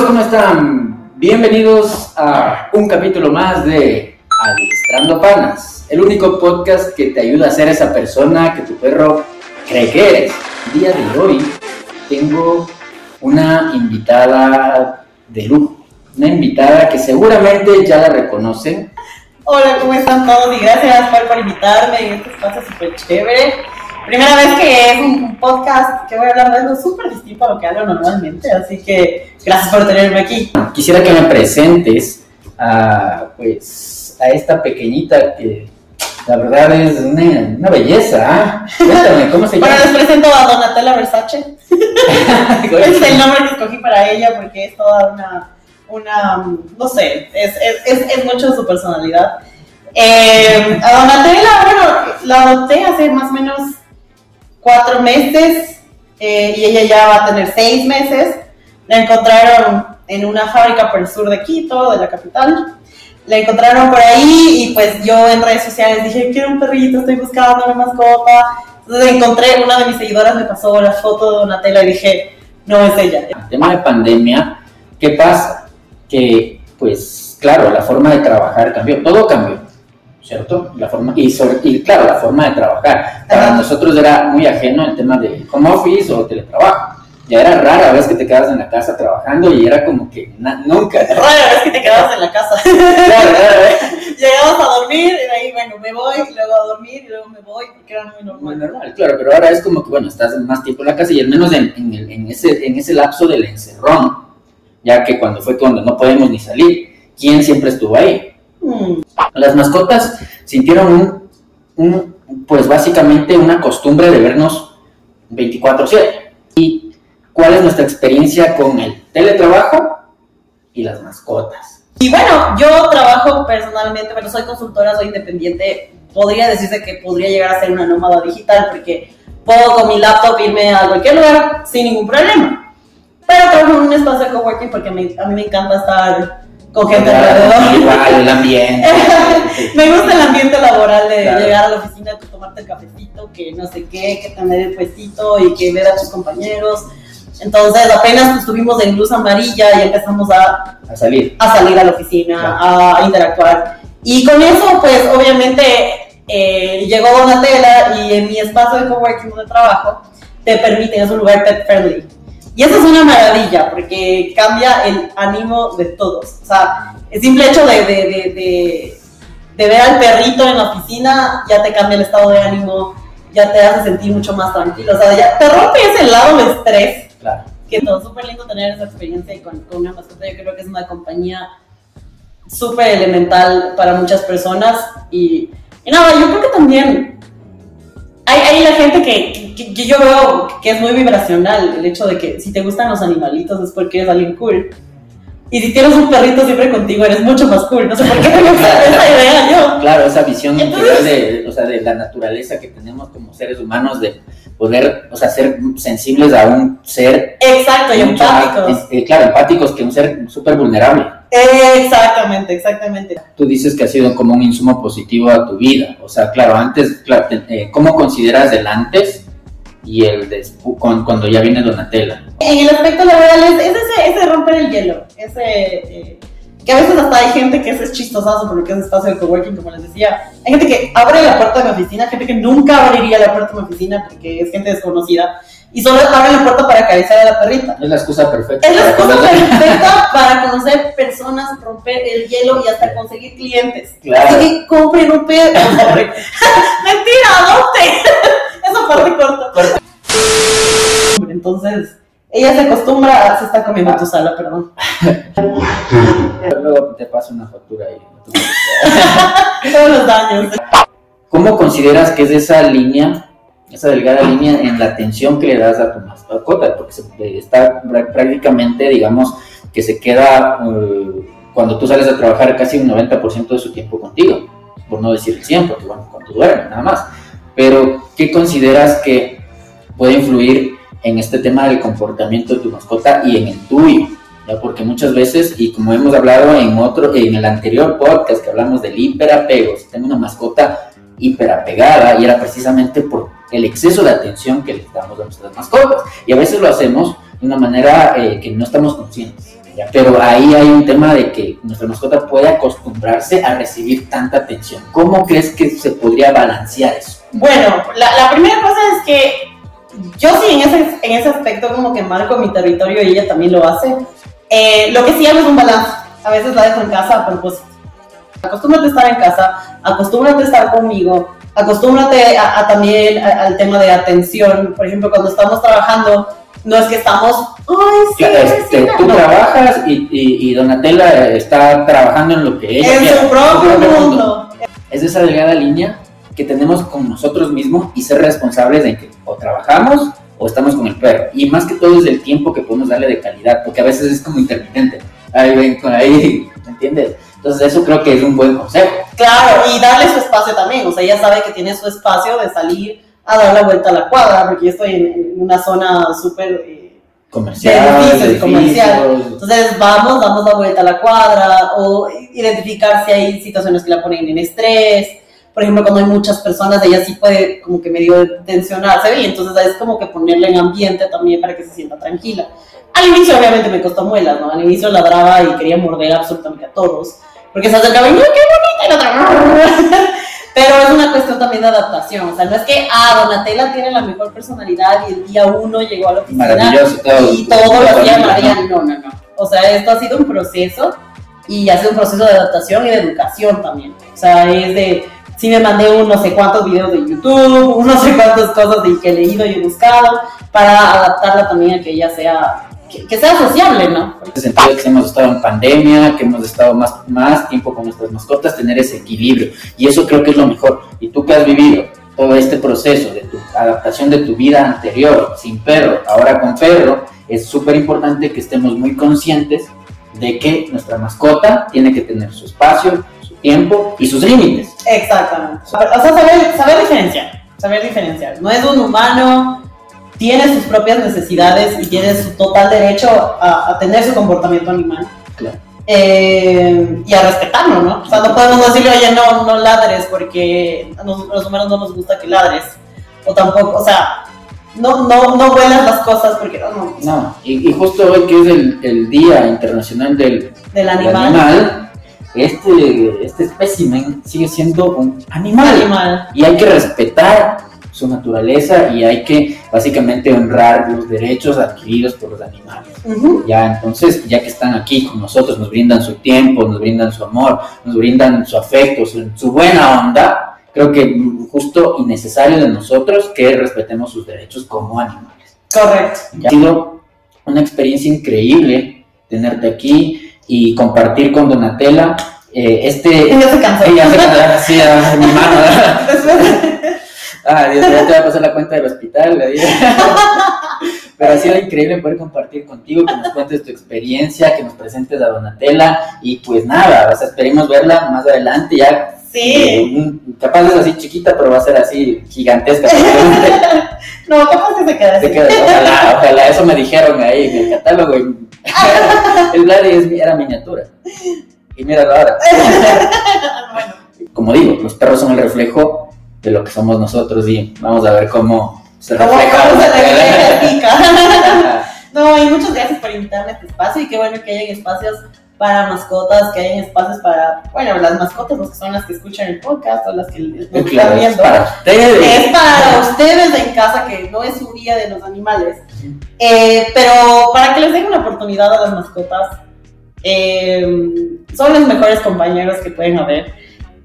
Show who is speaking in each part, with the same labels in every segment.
Speaker 1: amigos, ¿cómo están? Bienvenidos a un capítulo más de Adiestrando Panas, el único podcast que te ayuda a ser esa persona que tu perro cree que eres. El día de hoy tengo una invitada de lujo, una invitada que seguramente ya la reconocen.
Speaker 2: Hola, ¿cómo están todos? Y gracias por, por invitarme en este espacio súper chévere. Primera vez que es un podcast que voy a hablar de algo súper distinto a lo que hablo normalmente, así que gracias por tenerme aquí.
Speaker 1: Quisiera que me presentes a, pues, a esta pequeñita que la verdad es una, una belleza. ¿ah? Cuéntame, ¿cómo se llama?
Speaker 2: Bueno, les presento a Donatella Versace. es el nombre que escogí para ella porque es toda una, una no sé, es, es, es, es mucho de su personalidad. Eh, a Donatella, bueno, la adopté hace más o menos cuatro meses eh, y ella ya va a tener seis meses. La encontraron en una fábrica por el sur de Quito, de la capital. La encontraron por ahí y pues yo en redes sociales dije, quiero un perrito, estoy buscando una mascota. Entonces encontré, una de mis seguidoras me pasó la foto de Donatella y dije, no es ella.
Speaker 1: El tema de pandemia, ¿qué pasa? Que, pues, claro, la forma de trabajar cambió, todo cambió, ¿cierto? La forma, y, sobre, y claro, la forma de trabajar. Para nosotros era muy ajeno el tema de home office o teletrabajo. Ya era rara vez que te quedas en la casa trabajando y era como que na- nunca.
Speaker 2: Rara vez que te quedabas en la casa.
Speaker 1: Claro, rara vez.
Speaker 2: Llegabas a dormir y ahí, bueno, me voy, y luego a dormir y luego me voy, porque era muy
Speaker 1: Muy
Speaker 2: normal.
Speaker 1: normal, claro, pero ahora es como que, bueno, estás más tiempo en la casa y al menos en, en el- en ese, en ese lapso del encerrón, ya que cuando fue cuando no podemos ni salir, ¿quién siempre estuvo ahí?
Speaker 2: Hmm.
Speaker 1: Las mascotas sintieron un, pues básicamente una costumbre de vernos 24/7. ¿Y cuál es nuestra experiencia con el teletrabajo y las mascotas?
Speaker 2: Y bueno, yo trabajo personalmente, pero soy consultora, soy independiente. Podría decirse que podría llegar a ser una nómada digital porque puedo con mi laptop irme a cualquier lugar sin ningún problema. Pero trabajo en un espacio de coworking porque me- a mí me encanta estar con gente alrededor.
Speaker 1: Igual, el ambiente.
Speaker 2: Me gusta el ambiente laboral de
Speaker 1: Claro.
Speaker 2: llegar a la oficina, que tomarte el cafecito, que no sé qué, que tener el puestito y que ver a tus compañeros. Entonces apenas estuvimos en luz amarilla y empezamos a
Speaker 1: A salir.
Speaker 2: a salir a la oficina, a interactuar. Y con eso, pues obviamente eh, llegó Donatella y en mi espacio de coworking donde trabajo te permiten, es un lugar pet friendly. Y eso es una maravilla porque cambia el ánimo de todos. O sea, el simple hecho de, de, de, de- ver al perrito en la oficina ya te cambia el estado de ánimo, ya te hace sentir mucho más tranquilo. O sea, ya te rompe ese lado de estrés
Speaker 1: Claro.
Speaker 2: que todo, súper lindo tener esa experiencia y con, con una mascota. Yo creo que es una compañía súper elemental para muchas personas. Y, y nada, yo creo que también hay, hay la gente que, que- que yo veo que es muy vibracional. El hecho de que si te gustan los animalitos es porque eres alguien cool. Y si tienes un perrito siempre contigo, eres mucho más cool. No sé por qué me gusta esa idea yo.
Speaker 1: Claro, esa visión
Speaker 2: Entonces-
Speaker 1: de, o sea, de la naturaleza que tenemos como seres humanos de poder, o sea, ser sensibles a un ser
Speaker 2: Exacto, y
Speaker 1: más,
Speaker 2: empáticos.
Speaker 1: eh, claro, empáticos que un ser súper vulnerable.
Speaker 2: Exactamente, exactamente.
Speaker 1: Tú dices que ha sido como un insumo positivo a tu vida, o sea, claro, antes, claro, te- eh, ¿cómo consideras el antes y el después, cuando ya viene Donatella?
Speaker 2: En el aspecto laboral es, es ese, ese romper el hielo, ese eh, que a veces hasta hay gente que es chistosazo por lo que es espacio de coworking, como les decía. Hay gente que abre la puerta de mi oficina, gente que nunca abriría la puerta de mi oficina porque es gente desconocida y solo abre la puerta para acariciar a la perrita.
Speaker 1: Es la excusa perfecta.
Speaker 2: Es la excusa perfecta para conocer personas, romper el hielo y hasta conseguir clientes.
Speaker 1: Claro.
Speaker 2: Así que compren un perro. Mentira, adopten. Esa parte corta. Entonces, ella se acostumbra, se está comiendo tu sala, perdón.
Speaker 1: Luego te paso una factura ahí.
Speaker 2: Todos los daños.
Speaker 1: ¿Cómo consideras que es esa línea, esa delgada línea en la atención que le das a tu mascota? Porque se- eh, está prá- prácticamente, digamos, que se queda eh, cuando tú sales a trabajar casi un 90% de su tiempo contigo, por no decir el 100, porque bueno, cuando duermes, nada más. Pero, ¿qué consideras que puede influir en este tema del comportamiento de tu mascota y en el tuyo? ¿ya? Porque muchas veces, y como hemos hablado en otro, en el anterior podcast que hablamos del hiperapego, si tengo una mascota hiperapegada y era precisamente por el exceso de atención que le damos a nuestras mascotas. Y a veces lo hacemos de una manera eh, que no estamos conscientes. Pero ahí hay un tema de que nuestra mascota puede acostumbrarse a recibir tanta atención. ¿Cómo crees que se podría balancear eso?
Speaker 2: Bueno, la, primera cosa es que yo sí en ese, en ese aspecto como que marco mi territorio y ella también lo hace. Eh, lo que sí hago es un balance. A veces la dejo en casa a propósito. Acostúmbrate a estar en casa, acostúmbrate a estar conmigo, acostúmbrate a, también al tema de atención. Por ejemplo, cuando estamos trabajando, no es que estamos, ay, sí,
Speaker 1: este, tú trabajas y, y, Donatella está trabajando en lo que ella
Speaker 2: En su propio mundo.
Speaker 1: Es esa delgada línea que tenemos con nosotros mismos y ser responsables de que o trabajamos o estamos con el perro. Y más que todo es el tiempo que podemos darle de calidad, porque a veces es como intermitente. Ahí ven, con ahí, ¿me entiendes? Entonces eso creo que es un buen consejo.
Speaker 2: Claro, y darle su espacio también. O sea, ella sabe que tiene su espacio de salir a dar la vuelta a la cuadra, porque yo estoy en, una zona súper... Eh,
Speaker 1: comercial,
Speaker 2: comercial. Entonces vamos, damos la vuelta a la cuadra o identificar si hay situaciones que la ponen en estrés. Por ejemplo, cuando hay muchas personas, ella sí puede como que medio tensionarse y entonces es como que ponerle en ambiente también para que se sienta tranquila. Al inicio obviamente me costó muelas, ¿no? Al inicio ladraba y quería morder absolutamente a todos, porque se acercaba y ¡qué bonita! Y la Pero es una cuestión también de adaptación. O sea, no es que, ah, Donatella tiene la mejor personalidad y el día uno llegó a la oficina y todo lo hacía María. No, no, no. O sea, esto ha sido un proceso y ha sido un proceso de adaptación y de educación también. O sea, es de, sí me mandé un no sé cuántos videos de YouTube, un no sé cuántas cosas de que he leído y he buscado para adaptarla también a que ella sea que, sea sociable, ¿no?
Speaker 1: En el sentido que hemos estado en pandemia, que hemos estado más, más tiempo con nuestras mascotas, tener ese equilibrio. Y eso creo que es lo mejor. Y tú que has vivido todo este proceso de tu adaptación de tu vida anterior, sin perro, ahora con perro, es súper importante que estemos muy conscientes de que nuestra mascota tiene que tener su espacio, tiempo y sus límites.
Speaker 2: Exactamente. O sea, saber, saber diferenciar, saber diferenciar. No es un humano tiene sus propias necesidades y tiene su total derecho a, tener su comportamiento animal. Eh, y a respetarlo, ¿no? O sea, no podemos decirle, oye, no, no ladres porque a los humanos no nos gusta que ladres. O tampoco, o sea, no, no, no vuelas las cosas porque no.
Speaker 1: No, y, justo hoy que es el, el Día Internacional del,
Speaker 2: del animal,
Speaker 1: este, este espécimen sigue siendo un animal.
Speaker 2: animal.
Speaker 1: Y hay que respetar su naturaleza y hay que básicamente honrar los derechos adquiridos por los animales. Ya, entonces, ya que están aquí con nosotros, nos brindan su tiempo, nos brindan su amor, nos brindan su afecto, su, buena onda, creo que justo y necesario de nosotros que respetemos sus derechos como animales.
Speaker 2: Correcto.
Speaker 1: ha sido una experiencia increíble tenerte aquí y compartir con Donatella eh, este...
Speaker 2: Ella se cansó.
Speaker 1: Ella se cansó, sí, a mi mano. Ah, Dios, ya te voy a pasar la cuenta del hospital. Pero ha sido increíble poder compartir contigo, que nos cuentes tu experiencia, que nos presentes a Donatella y pues nada, o esperemos verla más adelante ya.
Speaker 2: Sí.
Speaker 1: Capaz es así chiquita, pero va a ser así gigantesca.
Speaker 2: no, capaz que se queda así.
Speaker 1: ojalá, ojalá, eso me dijeron ahí en el catálogo. el Vladi era miniatura. Y míralo ahora. bueno. Como digo, los perros son el reflejo de lo que somos nosotros y vamos a ver cómo se refleja.
Speaker 2: no, y muchas gracias por invitarme a este espacio y qué bueno que hayan espacios para mascotas, que hayan espacios para, bueno, las mascotas, los que son las que escuchan el podcast o las que nos están viendo. Es para ustedes. Es para ustedes en casa, que no es su día de los animales. Eh, pero para que les den una oportunidad a las mascotas, eh, son los mejores compañeros que pueden haber.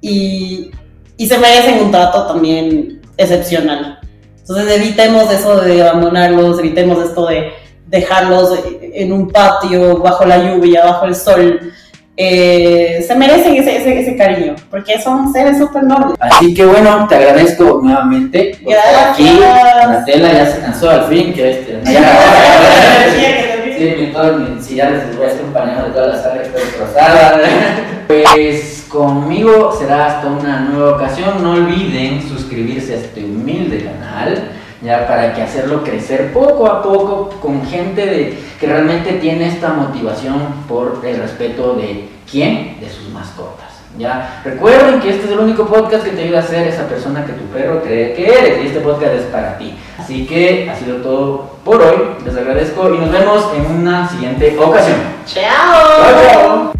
Speaker 2: Y, y se merecen un trato también excepcional. Entonces evitemos eso de abandonarlos, evitemos esto de dejarlos en un patio, bajo la lluvia, bajo el sol. Eh, se merecen ese, ese, ese, cariño, porque son seres súper nobles.
Speaker 1: Así que bueno, te agradezco nuevamente.
Speaker 2: Gracias.
Speaker 1: Aquí, tela ya se cansó al fin, que este, ya, sí, si ya les voy a acompañar de toda la sala, estoy destrozada. Pues Conmigo será hasta una nueva ocasión. No olviden suscribirse a este humilde canal, ya para que hacerlo crecer poco a poco con gente de, que realmente tiene esta motivación por el respeto de quién, de sus mascotas. ¿ya? Recuerden que este es el único podcast que te ayuda a ser esa persona que tu perro cree que eres y este podcast es para ti. Así que ha sido todo por hoy. Les agradezco y nos vemos en una siguiente ocasión.
Speaker 2: Chao.
Speaker 1: chao.